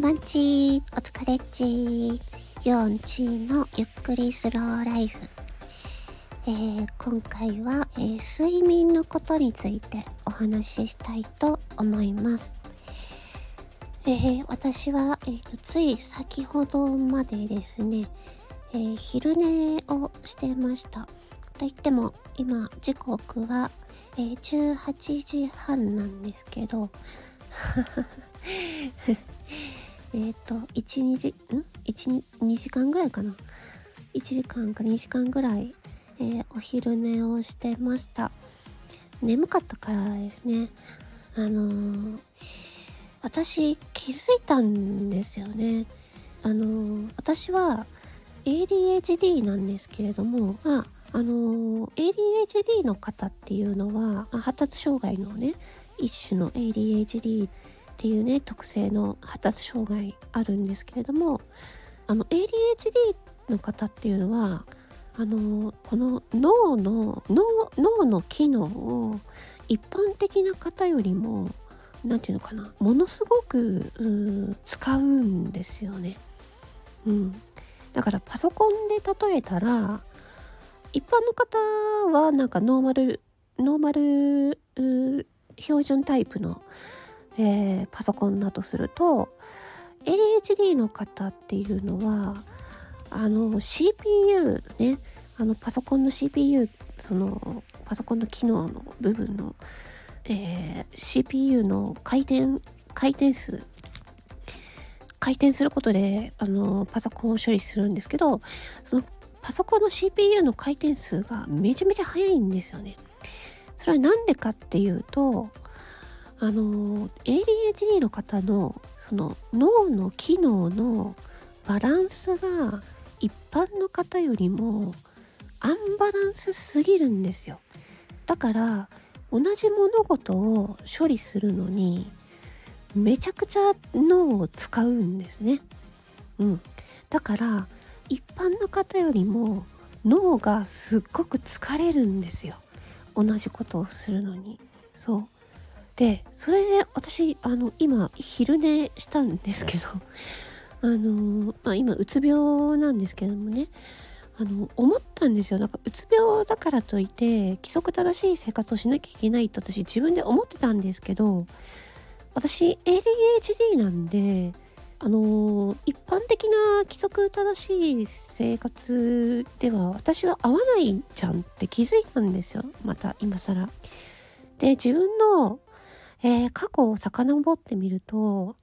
んばんちお疲れっち。4チのゆっくりスローライフ、えー、今回は、えー、睡眠のことについてお話ししたいと思います、えー、私は、えーと、つい先ほどまでですね、え昼寝をしてました。と言っても今時刻は、え18時半なんですけど。えっと、1、2時、ん ?1、2時間ぐらいかな。1時間か2時間ぐらい、えー、お昼寝をしてました。眠かったからですね。あのー、私気づいたんですよね。あのー、私は ADHD なんですけれども、まあ、あの ADHD の方っていうのは、発達障害のね、一種の ADHD っていうね特性の発達障害あるんですけれどもあの ADHD の方っていうのはあのこの脳の脳脳の機能を一般的な方よりも何て言うのかなものすごく、う、使うんですよね。うん、だからパソコンで例えたら一般の方はなんかノーマルノーマル標準タイプのえー、パソコンだとすると ADHD の方っていうのはあの CPU ねあのパソコンの CPU そのパソコンの機能の部分の、えー、CPU の回転回転数回転することであのパソコンを処理するんですけどそのパソコンの CPU の回転数がめちゃめちゃ速いんですよね。それは何でかっていうとあの ADHD の方のその脳の機能のバランスが一般の方よりもアンバランスすぎるんですよ。だから同じ物事を処理するのにめちゃくちゃ脳を使うんですね。うん。だから一般の方よりも脳がすっごく疲れるんですよ。同じことをするのに。そう。でそれで私あの今昼寝したんですけど あの、まあ、今うつ病なんですけどもねあの思ったんですよなんかうつ病だからといって規則正しい生活をしなきゃいけないと私自分で思ってたんですけど私 ADHD なんであの一般的な規則正しい生活では私は合わないじゃんって気づいたんですよまた今更。で自分のえー、過去を遡ってみると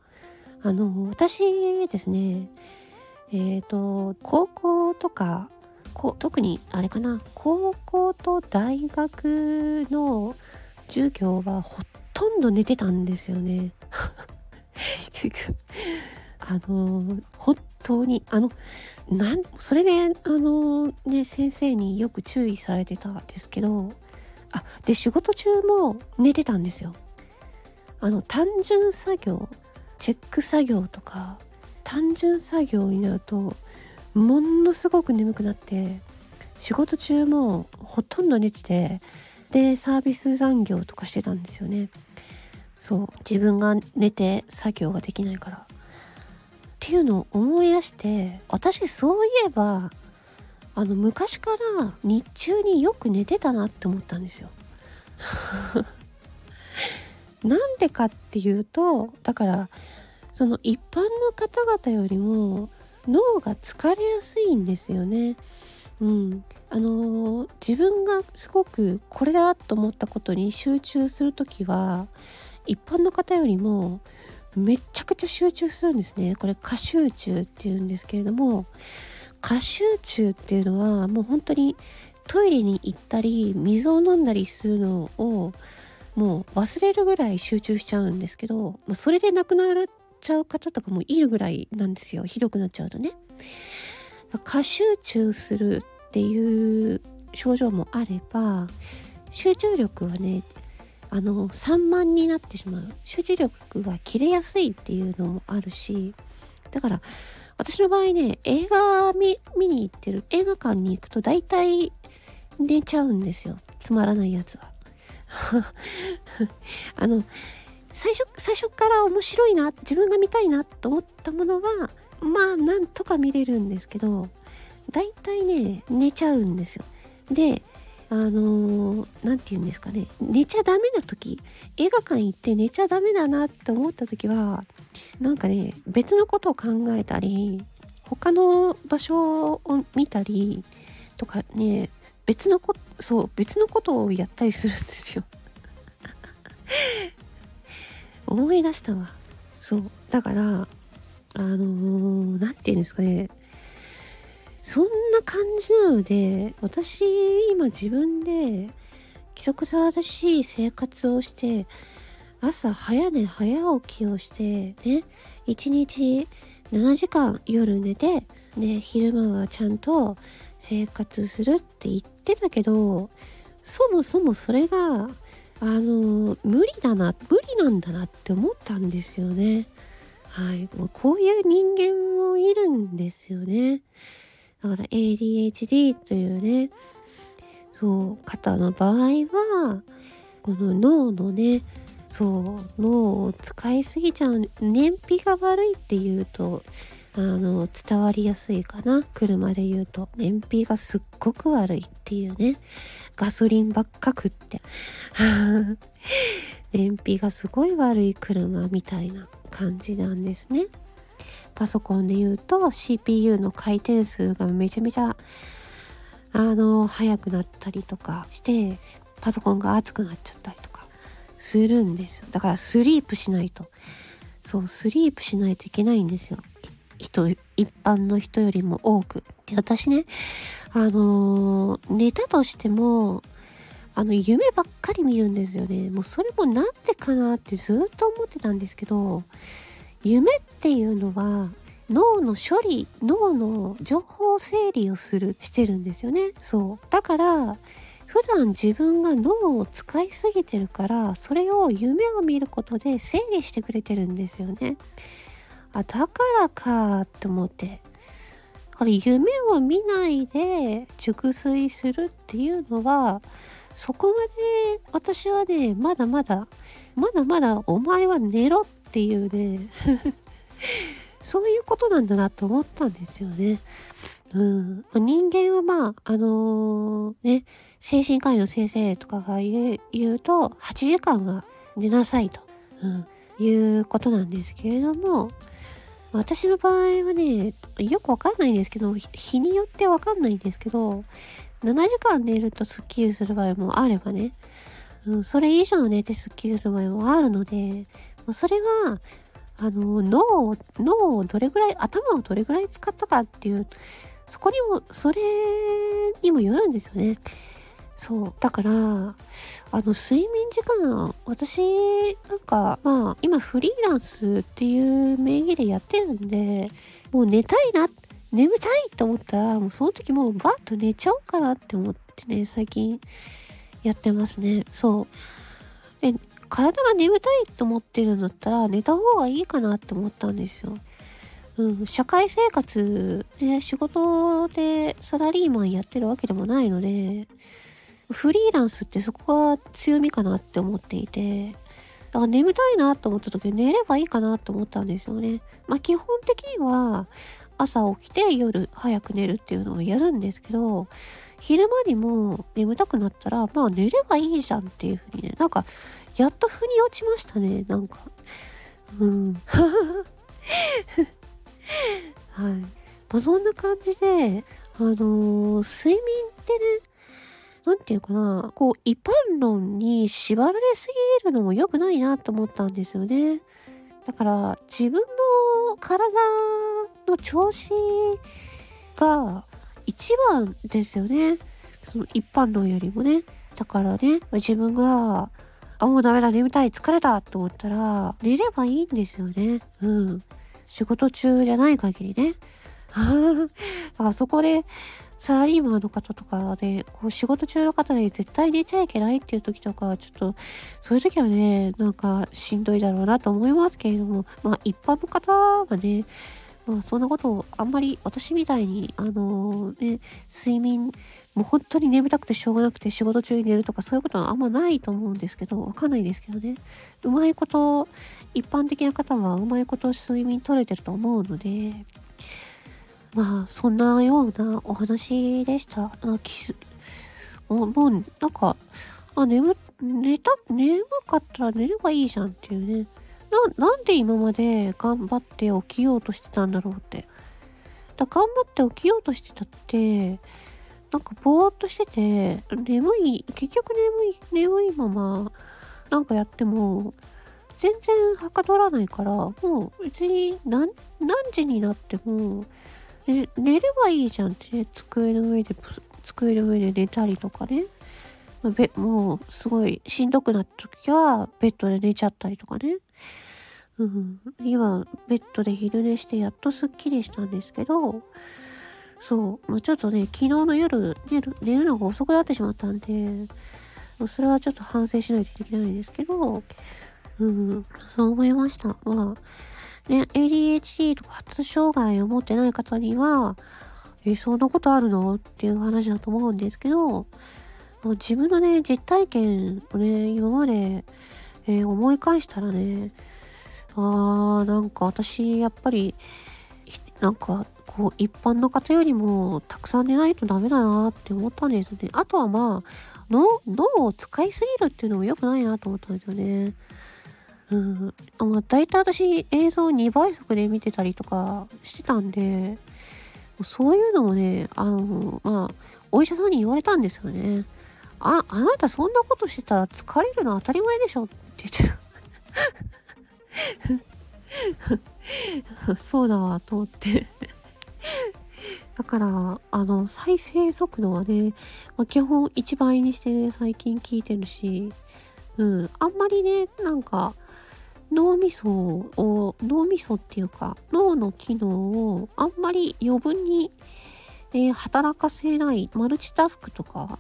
あの私ですねえっ、ー、と高校とかこ特にあれかな高校と大学の授業はほとんど寝てたんですよね。あの本当にあのなんそれであのね先生によく注意されてたんですけどあで仕事中も寝てたんですよ。あの単純作業チェック作業とか単純作業になるとものすごく眠くなって仕事中もほとんど寝ててでサービス残業とかしてたんですよね。そう自分が寝て作業ができないから。っていうのを思い出して私そういえばあの昔から日中によく寝てたなって思ったんですよ。なんでかっていうとだからその一般の方々よりも脳が疲れやすいんですよね。うん、あのー、自分がすごくこれだと思ったことに集中する時は一般の方よりもめっちゃくちゃ集中するんですね。これ過集中っていうんですけれども過集中っていうのはもう本当にトイレに行ったり水を飲んだりするのをもう忘れるぐらい集中しちゃうんですけど、まあ、それで亡くなっちゃう方とかもいるぐらいなんですよひどくなっちゃうとね。過集中するっていう症状もあれば集中力はねあの散漫になってしまう集中力が切れやすいっていうのもあるしだから私の場合ね映画見に行ってる映画館に行くと大体寝ちゃうんですよつまらないやつは。あの最初最初から面白いな自分が見たいなと思ったものはまあなんとか見れるんですけど大体ね寝ちゃうんですよ。であの何、ー、て言うんですかね。寝ちゃダメな時映画館行って寝ちゃダメだなって思った時はなんかね別のことを考えたり他の場所を見たりとかね別のこそう別のことをやったりするんですよ。思い出したわ。そう。だからあの何、ー、て言うんですかね。そんな感じなので私今自分で規則正しい生活をして朝早寝早起きをしてね1日7時間夜寝てで昼間はちゃんと生活するって言ってたけどそもそもそれがあの無理だな無理なんだなって思ったんですよね。はい。もうこういう人間もいるんですよね。だから ADHD というねそう方の場合はこの脳のねそう脳を使いすぎちゃう。燃費が悪いっていうとあの伝わりやすいかな。車で言うと。燃費がすっごく悪いっていうね。ガソリンばっか食って。燃費がすごい悪い車みたいな感じなんですね。パソコンで言うと CPU の回転数がめちゃめちゃあの速くなったりとかしてパソコンが熱くなっちゃったりとかするんですよ。だからスリープしないと。そうスリープしないといけないんですよ。人一般の人よりも多く。で私ねあのー、寝たとしてもあの夢ばっかり見るんですよね。もうそれもなんでかなってずっと思ってたんですけど夢っていうのは脳の処理脳の情報整理をするしてるんですよね。そう。だから普段自分が脳を使いすぎてるからそれを夢を見ることで整理してくれてるんですよね。あだからかって思って。だから夢を見ないで熟睡するっていうのはそこまで私はねまだまだまだまだお前は寝ろっていうね そういうことなんだなと思ったんですよね。うん、人間はまああのー、ね精神科医の先生とかが言うと8時間は寝なさいと、うん、いうことなんですけれども私の場合はねよくわかんないんですけど日によってわかんないんですけど7時間寝るとスッキリする場合もあればね、うん、それ以上寝てスッキリする場合もあるのでそれはあの脳を脳をどれぐらい頭をどれぐらい使ったかっていうそこにもそれにもよるんですよね。そう。だからあの睡眠時間私なんかまあ今フリーランスっていう名義でやってるんでもう寝たいな眠たいと思ったらもうその時もうバッと寝ちゃおうかなって思ってね最近やってますね。そう。で体が眠たいと思ってるんだったら寝た方がいいかなって思ったんですよ。うん、社会生活で仕事でサラリーマンやってるわけでもないので、フリーランスってそこが強みかなって思っていて、だから眠たいなと思った時寝ればいいかなと思ったんですよね。まあ基本的には朝起きて夜早く寝るっていうのをやるんですけど、昼間にも眠たくなったら、まあ寝ればいいじゃんっていうふうにね、なんかやっと腑に落ちましたね、なんか。うん。はい。まあ、そんな感じで、あのー、睡眠ってね、なんていうかな、こう、一般論に縛られすぎるのも良くないなと思ったんですよね。だから、自分の体の調子が一番ですよね。その一般論よりもね。だからね、自分があ、もうダメだ、眠たい、疲れたと思ったら、寝ればいいんですよね。うん。仕事中じゃない限りね。あそこで、サラリーマンの方とかで、こう仕事中の方で絶対寝ちゃいけないっていう時とか、ちょっと、そういう時はね、なんかしんどいだろうなと思いますけれども、まあ一般の方はね、まあそんなことをあんまり私みたいに、あのー、ね、睡眠もう本当に眠たくてしょうがなくて仕事中に寝るとかそういうことはあんまないと思うんですけど、わかんないですけどね。うまいこと、一般的な方はうまいこと睡眠取れてると思うので、まあ、そんなようなお話でした。あキスもう、なんか、あ、眠、寝た、眠かったら寝ればいいじゃんっていうね。な、なんで今まで頑張って起きようとしてたんだろうって。だ頑張って起きようとしてたって、なんかぼーっとしてて、眠い、結局眠い、眠いまま、なんかやっても、全然はかどらないから、もう別に何、何時になっても、寝ればいいじゃんって、ね、机の上で、机の上で寝たりとかね。べもうすごいしんどくなった時はベッドで寝ちゃったりとかね。うん、今ベッドで昼寝してやっとすっきりしたんですけど、そう、まあ、ちょっとね、昨日の夜寝る寝るのが遅くなってしまったんで、それはちょっと反省しないといけないんですけど、うん、そう思いました。まあ、ね、ADHD とか発達障害を持ってない方には、え、そんなことあるの？っていう話だと思うんですけど、自分のね、実体験をね、今まで、えー、思い返したらね、あー、なんか私、やっぱり、なんか、こう、一般の方よりも、たくさん寝ないとダメだなって思ったんですよね。あとはまあ、脳、脳を使いすぎるっていうのも良くないなと思ったんですよね。うん。まあ、大体私、映像2倍速で見てたりとかしてたんで、そういうのもね、あの、まあ、お医者さんに言われたんですよね。あ、あなたそんなことしてたら疲れるの当たり前でしょって言ってた。そうだわ、と思ってだから、あの、再生速度はね、まあ、基本1倍にして、ね、最近聞いてるし、うん、あんまりね、なんか、脳みそを、脳みそっていうか、脳の機能をあんまり余分に、えー、働かせないマルチタスクとか、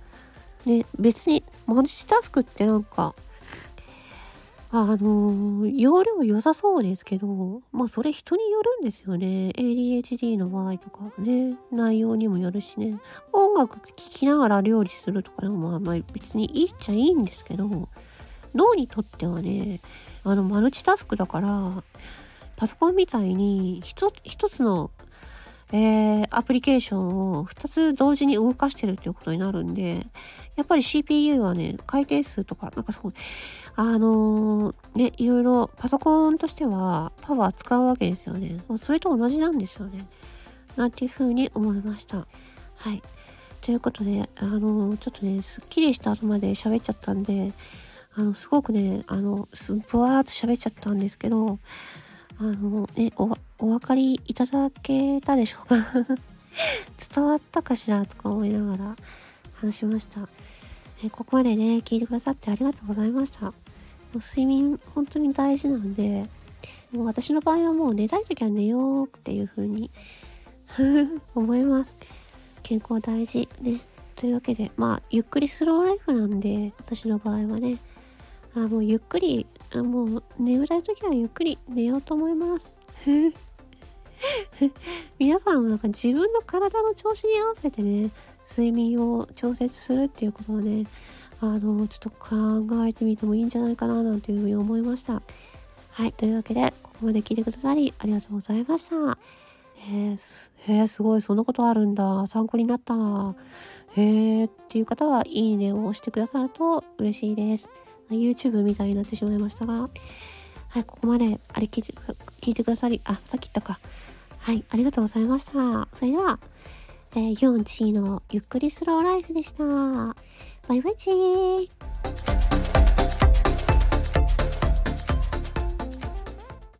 ね、別にマルチタスクってなんか、あのー、容量良さそうですけど、まあそれ人によるんですよね。ADHD の場合とかね、内容にもよるしね。音楽聴きながら料理するとかでもまあまあ別にいいっちゃいいんですけど、脳にとってはね、あのマルチタスクだから、パソコンみたいに一つのえー、アプリケーションを2つ同時に動かしてるっていうことになるんで、やっぱり CPU はね、回転数とか、なんかそう、あのー、ね、いろいろパソコンとしてはパワー使うわけですよね。それと同じなんですよね。なんていうふうに思いました。はい。ということで、あのー、ちょっとね、すっきりした後まで喋っちゃったんで、あの、すごくね、あの、すんぶわーっと喋っちゃったんですけど、あの、ね、お、お分かりいただけたでしょうか？伝わったかしら？とか思いながら話しました。えここまでね、聞いてくださってありがとうございました。もう睡眠、本当に大事なんで、もう私の場合はもう寝たい時は寝ようっていう風に 思います。健康大事。ね。というわけで、まあ、ゆっくりスローライフなんで、私の場合はね、あもうゆっくり、あもう眠たい時はゆっくり寝ようと思います。皆さんもなんか自分の体の調子に合わせてね、睡眠を調節するっていうことをね、あの、ちょっと考えてみてもいいんじゃないかななんていうふうに思いました。はい。というわけで、ここまで聞いてくださりありがとうございました。え、す、すごい、そんなことあるんだ。参考になった。へえ、っていう方は、いいねを押してくださると嬉しいです。YouTube みたいになってしまいましたが、はい、ここまであれ聞いて聞いてくださり、あ、さっき言ったか。はい、ありがとうございました。それでは、えー、4チーのゆっくりスローライフでした。バイバイチー